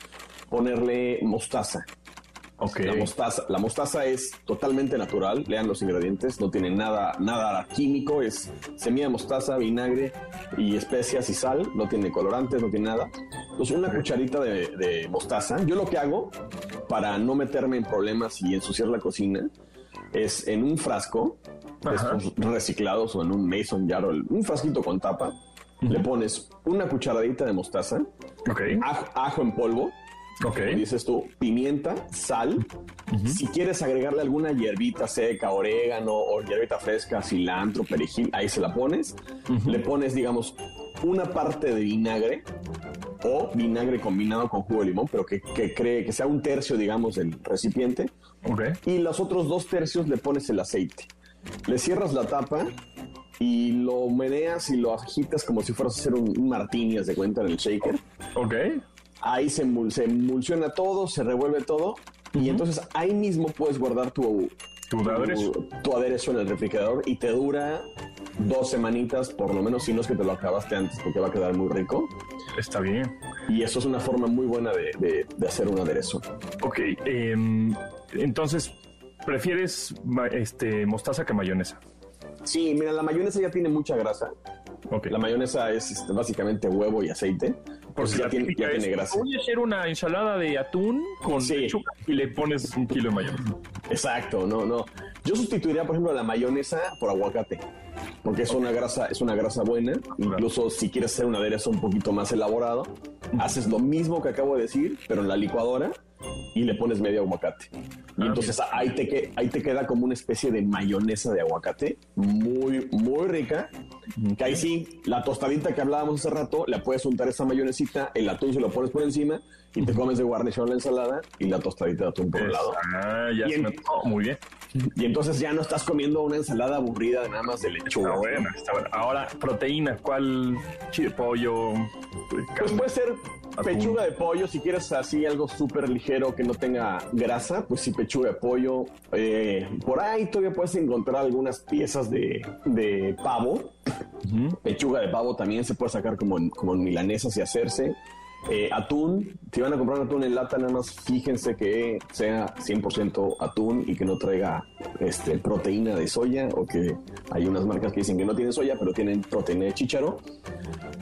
ponerle mostaza. Ok. La mostaza, la mostaza es totalmente natural, lean los ingredientes, no tiene nada, nada químico, es semilla de mostaza, vinagre y especias y sal, no tiene colorantes, no tiene nada. Entonces una cucharita de, de mostaza. Yo lo que hago para no meterme en problemas y ensuciar la cocina es en un frasco, estos reciclados o en un mason jar, o un frasquito con tapa, le pones una cucharadita de mostaza, ajo en polvo, Ok. dices tú, pimienta, sal. Si quieres agregarle alguna hierbita seca, orégano o hierbita fresca, cilantro, perejil, ahí se la pones. Le pones, digamos, una parte de vinagre o vinagre combinado con jugo de limón, pero que, que cree que sea un tercio, digamos, del recipiente. Ok. Y los otros dos tercios le pones el aceite. Le cierras la tapa y lo meneas y lo agitas como si fueras a hacer un, un martini, de cuenta, en el shaker Ok. Ahí se, emul- se emulsiona todo, se revuelve todo y entonces ahí mismo puedes guardar tu, Tu aderezo. tu aderezo en el refrigerador y te dura dos semanitas por lo menos, si no es que te lo acabaste antes porque va a quedar muy rico Está bien. y eso es una forma muy buena de, de- de hacer un aderezo. Ok. em, entonces, ¿prefieres este, mostaza que mayonesa? Sí, mira, la mayonesa ya tiene mucha grasa. Ok. La mayonesa es este, básicamente huevo y aceite. Pues Porque ya la tiene, ya tiene grasa. Voy a hacer una ensalada de atún con Sí. lechuga y le pones un kilo de mayonesa. Exacto, no, no. Yo sustituiría, por ejemplo, la mayonesa por aguacate, porque es una grasa, es una grasa buena. Incluso si quieres hacer un aderezo un poquito más elaborado, haces lo mismo que acabo de decir, pero en la licuadora y le pones medio aguacate. Y Ah, entonces ahí te, que- ahí te queda como una especie de mayonesa de aguacate, muy, muy rica. Que ahí sí, la tostadita que hablábamos hace rato, le puedes untar esa mayonesita, el atún se lo pones por encima y te comes de guarnición la ensalada y la tostadita de atún por un lado. Ah, ya se en- me antojó. Muy bien. Y entonces ya no estás comiendo una ensalada aburrida de nada más de lechuga. Está buena, está buena. Ahora, proteína, ¿cuál? Chile, pollo, Pues puede ser. Pechuga de pollo, si quieres así algo súper ligero que no tenga grasa, pues sí, pechuga de pollo. Eh, por ahí todavía puedes encontrar algunas piezas de, de pavo. Pechuga de pavo también se puede sacar como en, como en milanesas y hacerse. Eh, atún, si van a comprar atún en lata, nada más fíjense que sea 100% atún y que no traiga este, proteína de soya o que hay unas marcas que dicen que no tienen soya, pero tienen proteína de chícharo,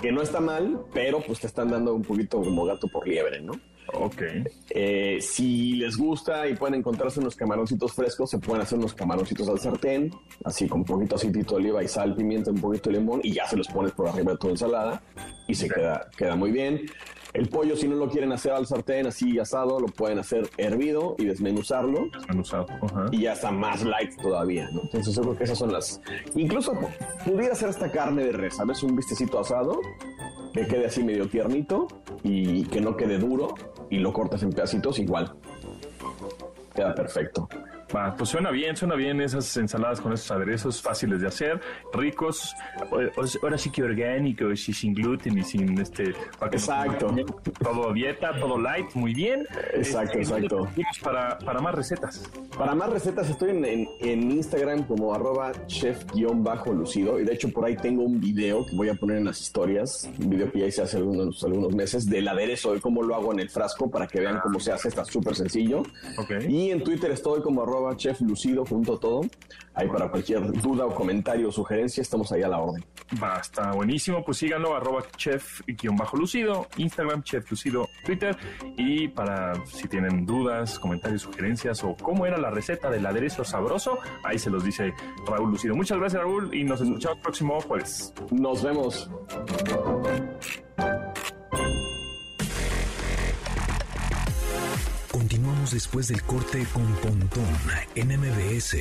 que no está mal, pero pues te están dando un poquito como gato por liebre, ¿no? Ok. Eh, si les gusta y pueden encontrarse unos camaroncitos frescos, se pueden hacer unos camaroncitos al sartén, así con un poquito aceitito de oliva y sal, pimienta, un poquito de limón y ya se los pones por arriba de tu ensalada y se queda, queda muy bien. El pollo, si no lo quieren hacer al sartén así asado, lo pueden hacer hervido y desmenuzarlo Desmenuzado. Ajá. y ya está más light todavía, ¿no? Entonces yo creo que esas son las... Incluso pudiera ser esta carne de res, ¿sabes? Un vistecito asado que quede así medio tiernito y que no quede duro y lo cortas en pedacitos igual. Queda perfecto. Va, pues suena bien, suena bien esas ensaladas con esos aderezos fáciles de hacer, ricos, ahora sí que orgánicos y sin gluten y sin este... Exacto. Todo dieta, todo light, muy bien. Exacto, Este, exacto. vamos Para, para más recetas. Para más recetas estoy en, en- en Instagram como arroba chef-lucido y de hecho por ahí tengo un video que voy a poner en las historias, un video que ya hice hace algunos, algunos meses del aderezo, de cómo lo hago en el frasco para que vean cómo se hace, está súper sencillo. Ok. Y en Twitter estoy como arroba cheflucido junto a todo. Ahí para cualquier duda o comentario o sugerencia estamos ahí a la orden. Va, está buenísimo. Pues síganlo, arroba chef-lucido, Instagram, chef lucido, Twitter. Y para si tienen dudas, comentarios, sugerencias o cómo era la receta del aderezo sabroso, ahí se los dice Raúl Lucido. Muchas gracias, Raúl, y nos escuchamos el próximo jueves. Nos vemos. Después del corte con Pontón en MBS.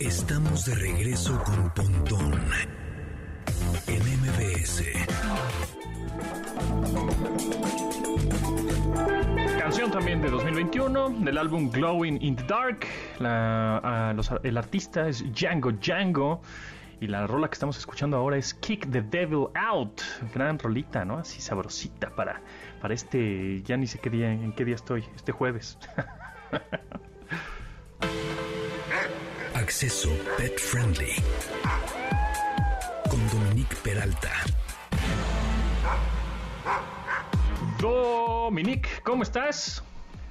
Estamos de regreso con Pontón en MBS. Canción también de 2021 del álbum Glowing in the Dark. Ah, el artista es Django Django. Y la rola que estamos escuchando ahora es Kick the Devil Out. Gran rolita, ¿no? Así sabrosita para, para este. Ya ni sé qué día, en qué día estoy. Este jueves. Acceso Pet Friendly. Con Dominique Peralta. Dominique, ¿cómo estás?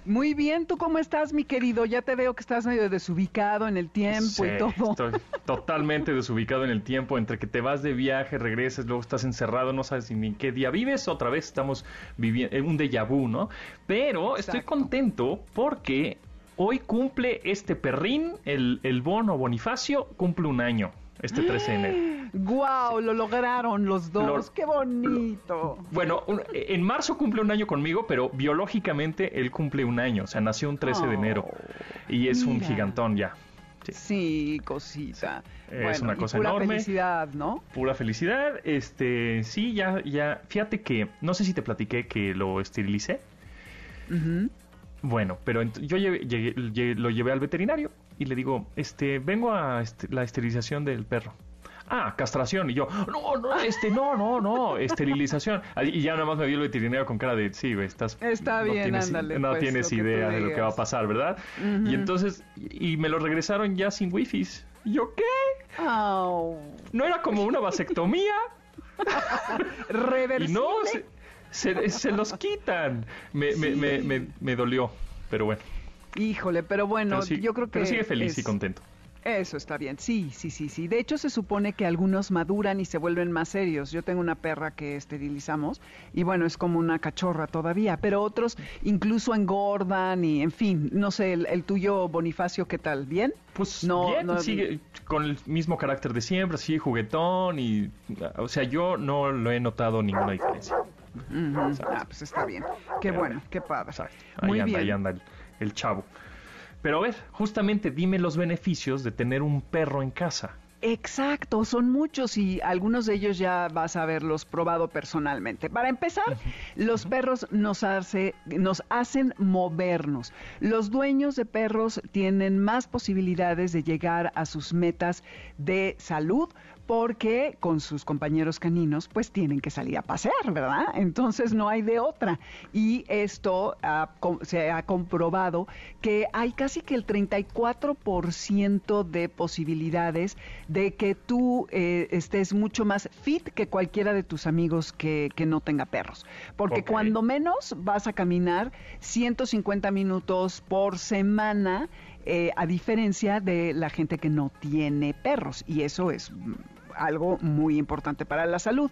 Muy bien, ¿tú cómo estás, mi querido? Ya te veo que estás medio desubicado en el tiempo Sí, y todo. Estoy totalmente desubicado en el tiempo, entre que te vas de viaje, regresas, luego estás encerrado, no sabes ni en qué día vives, otra vez estamos viviendo un déjà vu, ¿no? Pero estoy contento porque hoy cumple este perrín, el, el bono Bonifacio, cumple un año, este 13 de enero. ¡Guau! Lo lograron los dos. Lo- ¡Qué bonito! Bueno, un- en marzo cumple un año conmigo, pero biológicamente él cumple un año, o sea, nació un 13 de enero y es un gigantón ya. Sí. Sí, cosita. Es Bueno, una cosa pura enorme. felicidad, ¿no? pura felicidad. Este, sí, ya, ya. Fíjate que, no sé si te platiqué que lo esterilicé. Bueno, pero yo llevé- llegué- lle- lo llevé al veterinario y le digo, este, vengo a este- la esterilización del perro. Ah, castración. Y yo, no, no, este, no, no, no, esterilización. Y ya nada más me vio el veterinario con cara de, sí, estás... Está no bien, tienes, ándale, No pues, tienes idea de lo que va a pasar, ¿verdad? Y entonces, y me lo regresaron ya sin wifis. Y yo, ¿qué? Au. ¿No era como una vasectomía? Y Reversible. no, se, se- se los quitan. Me, me, me, me, me dolió, pero bueno. Híjole, pero bueno, Pero sí- yo creo que... Pero sigue feliz y contento. Eso está bien, sí, sí, sí, sí. De hecho, se supone que algunos maduran y se vuelven más serios. Yo tengo una perra que esterilizamos y bueno, es como una cachorra todavía, pero otros incluso engordan y en fin, no sé, el, el tuyo Bonifacio, ¿qué tal? ¿Bien? Pues No, bien, no- sigue con el mismo carácter de siempre, así juguetón y... O sea, yo no lo he notado ninguna diferencia. Ah, pues está bien. Qué Pero bueno, qué padre. Ahí Muy anda, bien. ahí anda el, el chavo. Pero a ver, justamente dime los beneficios de tener un perro en casa. Exacto, son muchos y algunos de ellos ya vas a haberlos probado personalmente. Para empezar, los perros nos, hace, nos hacen movernos. Los dueños de perros tienen más posibilidades de llegar a sus metas de salud porque con sus compañeros caninos pues tienen que salir a pasear, ¿verdad? Entonces no hay de otra. Y esto ha se ha comprobado que hay casi que el 34% de posibilidades de que tú eh, estés mucho más fit que cualquiera de tus amigos que, que no tenga perros. Porque cuando menos vas a caminar 150 minutos por semana, eh, a diferencia de la gente que no tiene perros. Y eso es mm, algo muy importante para la salud.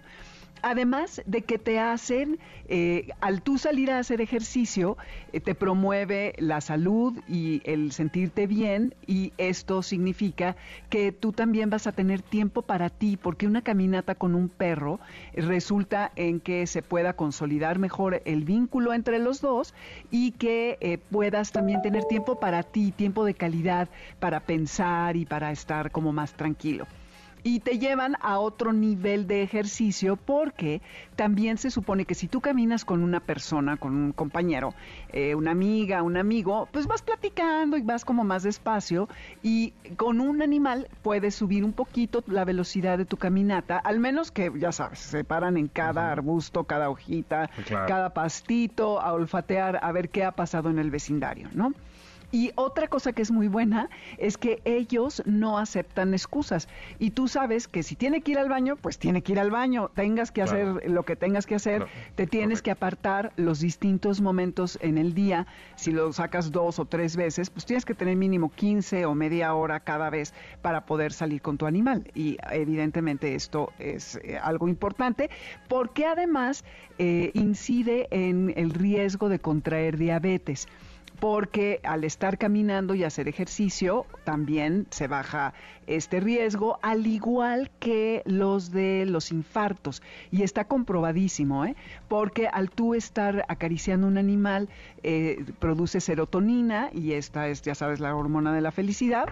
Además de que te hacen, eh, al tú salir a hacer ejercicio, eh, te promueve la salud y el sentirte bien y esto significa que tú también vas a tener tiempo para ti, porque una caminata con un perro eh, resulta en que se pueda consolidar mejor el vínculo entre los dos y que eh, puedas también tener tiempo para ti, tiempo de calidad para pensar y para estar como más tranquilo y te llevan a otro nivel de ejercicio porque también se supone que si tú caminas con una persona, con un compañero, eh, una amiga, un amigo, pues vas platicando y vas como más despacio y con un animal puedes subir un poquito la velocidad de tu caminata, al menos que ya sabes, se paran en cada arbusto, cada hojita, Claro. cada pastito, a olfatear, a ver qué ha pasado en el vecindario, ¿no? Y otra cosa que es muy buena es que ellos no aceptan excusas. Y tú sabes que si tiene que ir al baño, pues tiene que ir al baño. Tengas que Claro. hacer lo que tengas que hacer. Claro. Te tienes Correcto. que apartar los distintos momentos en el día. Si lo sacas dos o tres veces, pues tienes que tener mínimo 15 o media hora cada vez para poder salir con tu animal. Y evidentemente esto es eh, algo importante porque además eh, incide en el riesgo de contraer diabetes porque al estar caminando y hacer ejercicio también se baja este riesgo, al igual que los de los infartos. Y está comprobadísimo, ¿eh? porque al tú estar acariciando un animal, eh, produce serotonina y esta es, ya sabes, la hormona de la felicidad.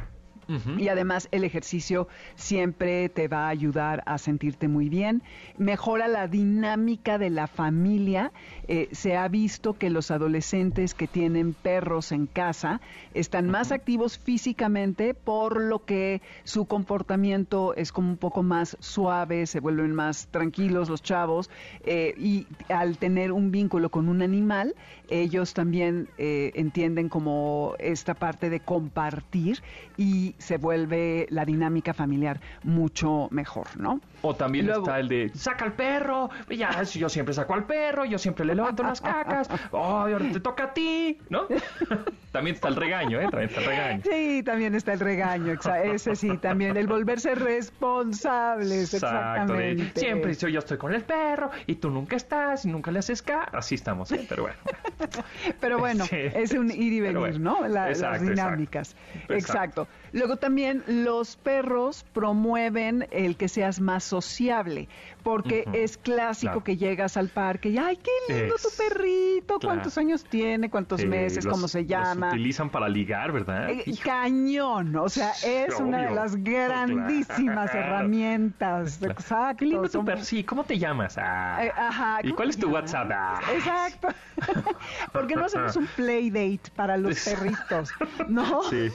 Y además el ejercicio siempre te va a ayudar a sentirte muy bien, mejora la dinámica de la familia. Eh, se ha visto que los adolescentes que tienen perros en casa están más activos físicamente, por lo que su comportamiento es como un poco más suave, se vuelven más tranquilos los chavos. Eh, y al tener un vínculo con un animal, ellos también eh, entienden como esta parte de compartir y se vuelve la dinámica familiar mucho mejor, ¿no? O también Luego- está el de, saca al perro, ya, yo siempre saco al perro, yo siempre le levanto las cacas, oh, ahora te toca a ti, ¿no? también está el regaño, ¿eh? También está el regaño. Sí, también está el regaño, ese sí, también el volverse responsables, Exacto, exactamente. siempre yo, estoy con el perro y tú nunca estás y nunca le haces caso. Así estamos, ¿eh? pero bueno. Pero bueno, Sí. es un ir y venir, bueno, ¿no? La- exacto, las dinámicas. Exacto. Exacto. Luego también los perros promueven el que seas más sociable, porque es clásico Claro. que llegas al parque y, ay, qué lindo tu perrito, claro. cuántos años tiene, cuántos meses, los- cómo se los llama. utilizan para ligar, ¿verdad? Eh, Cañón, o sea, es una de las grandísimas Claro. herramientas. Exacto. Qué lindo tu perro. Sí, ¿cómo te llamas? Ah. Eh, ajá, ¿Y ¿cómo cuál es tu? WhatsApp? Ah. Exacto. ¿Por qué no hacemos un play date para los perritos? ¿No? Sí,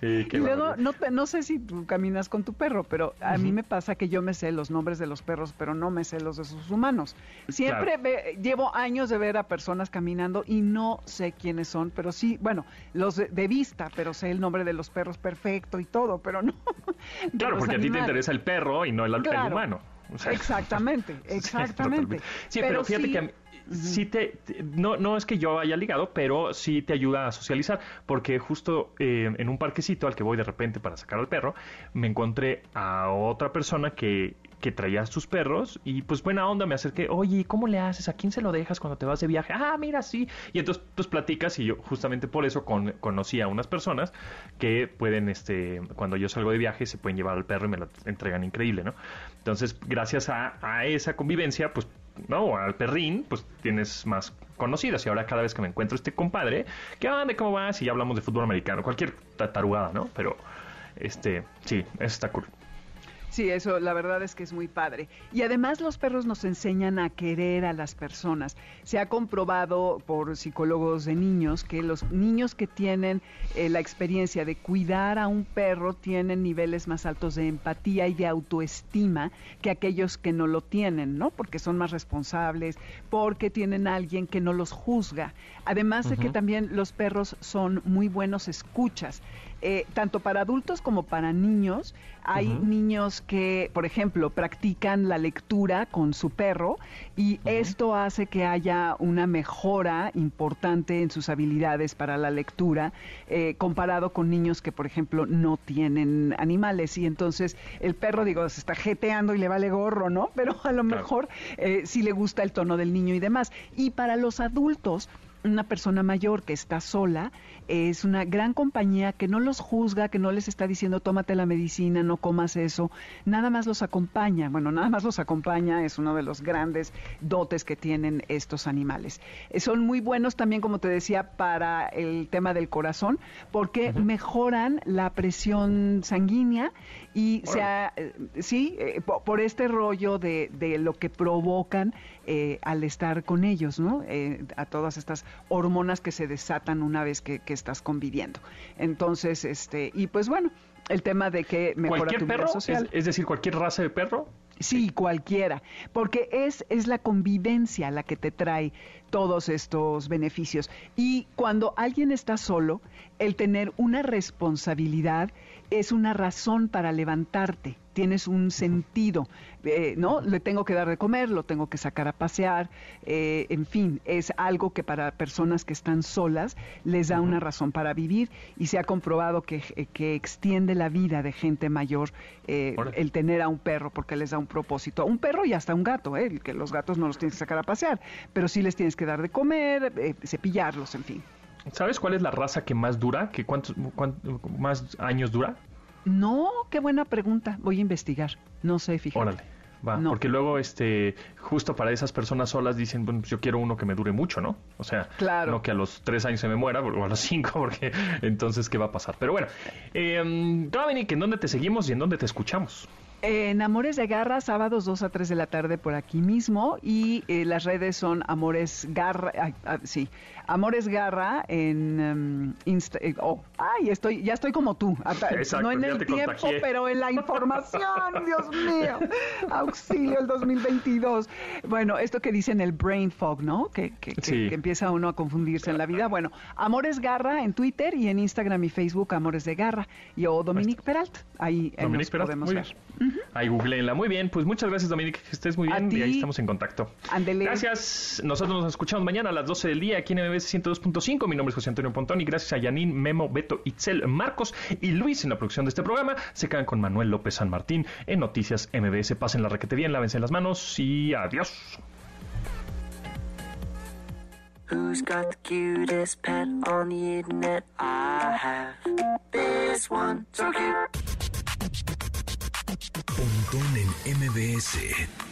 sí, qué y luego, no, te- no sé si tú caminas con tu perro, pero a mí me pasa que yo me sé los nombres de los perros, pero no me sé los de sus humanos. Siempre ve- llevo años de ver a personas caminando y no sé quiénes son, pero sí, bueno, los de, de vista, pero sé el nombre de los perros perfecto y todo, pero no. Claro, porque a ti te interesa el perro y no el, el Claro. humano. O sea, Exactamente, exactamente. Sí, pero, fíjate sí- que a mí, sí te, no, no es que yo haya ligado, pero sí te ayuda a socializar, porque justo eh, en un parquecito al que voy de repente para sacar al perro, me encontré a otra persona que que traía sus perros y pues buena onda me acerqué, oye, ¿cómo le haces? ¿A quién se lo dejas cuando te vas de viaje? Ah, mira, sí. Y entonces pues platicas y yo justamente por eso conocí a unas personas que pueden, este, cuando yo salgo de viaje se pueden llevar al perro y me lo entregan increíble, ¿no? Entonces, gracias a, esa convivencia, pues ¿no? Al perrín, pues tienes más conocidas. Y ahora cada vez que me encuentro este compadre, ¿qué onda? ¿Cómo vas? Y ya hablamos de fútbol americano, cualquier tarugada, ¿no? Pero, este, sí, eso está cool. Sí, eso la verdad es que es muy padre. Y además los perros nos enseñan a querer a las personas. Se ha comprobado por psicólogos de niños que los niños que tienen eh, la experiencia de cuidar a un perro tienen niveles más altos de empatía y de autoestima que aquellos que no lo tienen, ¿no? Porque son más responsables, porque tienen a alguien que no los juzga. Además de que también los perros son muy buenos escuchas. Eh, tanto para adultos como para niños. Hay niños que, por ejemplo, practican la lectura con su perro y esto hace que haya una mejora importante en sus habilidades para la lectura eh, comparado con niños que, por ejemplo, no tienen animales y entonces el perro, digo, se está jeteando y le vale gorro, ¿no? Pero a lo mejor eh, sí le gusta el tono del niño y demás. Y para los adultos, una persona mayor que está sola, es una gran compañía que no los juzga, que no les está diciendo tómate la medicina, no comas eso, nada más los acompaña. Bueno, nada más los acompaña, es uno de los grandes dotes que tienen estos animales. Eh, son muy buenos también, como te decía, para el tema del corazón, porque mejoran la presión sanguínea y sea, eh, sí, eh, por, este rollo de, de, lo que provocan al estar con ellos, ¿no? a todas estas hormonas que se desatan una vez que estás conviviendo. Entonces, este, y pues bueno, el tema de que mejora tu perro? social. Es, decir, cualquier raza de perro. Sí, cualquiera, porque es, es la convivencia la que te trae todos estos beneficios. Y cuando alguien está solo, el tener una responsabilidad es una razón para levantarte, tienes un sentido, eh, ¿no? Le tengo que dar de comer, lo tengo que sacar a pasear, eh, en fin, es algo que para personas que están solas les da una razón para vivir y se ha comprobado que, eh, que extiende la vida de gente mayor el tener a un perro porque les da un propósito. Un perro y hasta un gato, ¿eh? que los gatos no los tienes que sacar a pasear, pero sí les tienes que dar de comer, cepillarlos, en fin. ¿Sabes cuál es la raza que más dura? ¿Que cuántos, más años dura? No, qué buena pregunta. Voy a investigar. No sé, fíjate. Órale. Va, porque luego, este, justo para esas personas solas dicen, bueno, pues yo quiero uno que me dure mucho, ¿no? O sea, no que a los tres años se me muera o a los cinco, porque entonces, ¿qué va a pasar? Pero bueno, eh, Dominic, ¿en dónde te seguimos y en dónde te escuchamos? En Amores de Garra, sábados 2 a 3 de la tarde por aquí mismo. Y eh, las redes son Amores Garra, ah, sí, Amores Garra en um, Insta. Eh, oh, ay, estoy, ya estoy como tú. no en el tiempo, pero en la información, Dios mío. Auxilio el 2022. Bueno, esto que dicen el brain fog, ¿no? Que, que, empieza uno a confundirse en la vida. Bueno, Amores Garra en Twitter y en Instagram y Facebook Amores de Garra. Y o Dominique Peralt. Ahí eh, nos podemos ver. Ahí googleenla. Muy bien, pues muchas gracias, Dominique, que estés muy bien y ahí estamos en contacto. Gracias. Nosotros nos escuchamos mañana a las 12 del día aquí en MBS 102.5. Mi nombre es José Antonio Pontón y gracias a Yanin, Memo, Beto, Itzel, Marcos y Luis en la producción de este programa. Se quedan con Manuel López San Martín en Noticias MBS. Pasen la requete bien, lávense las manos y adiós. Who's got the cutest pet on the internet? I have this one, so cute. Pontón en MBS.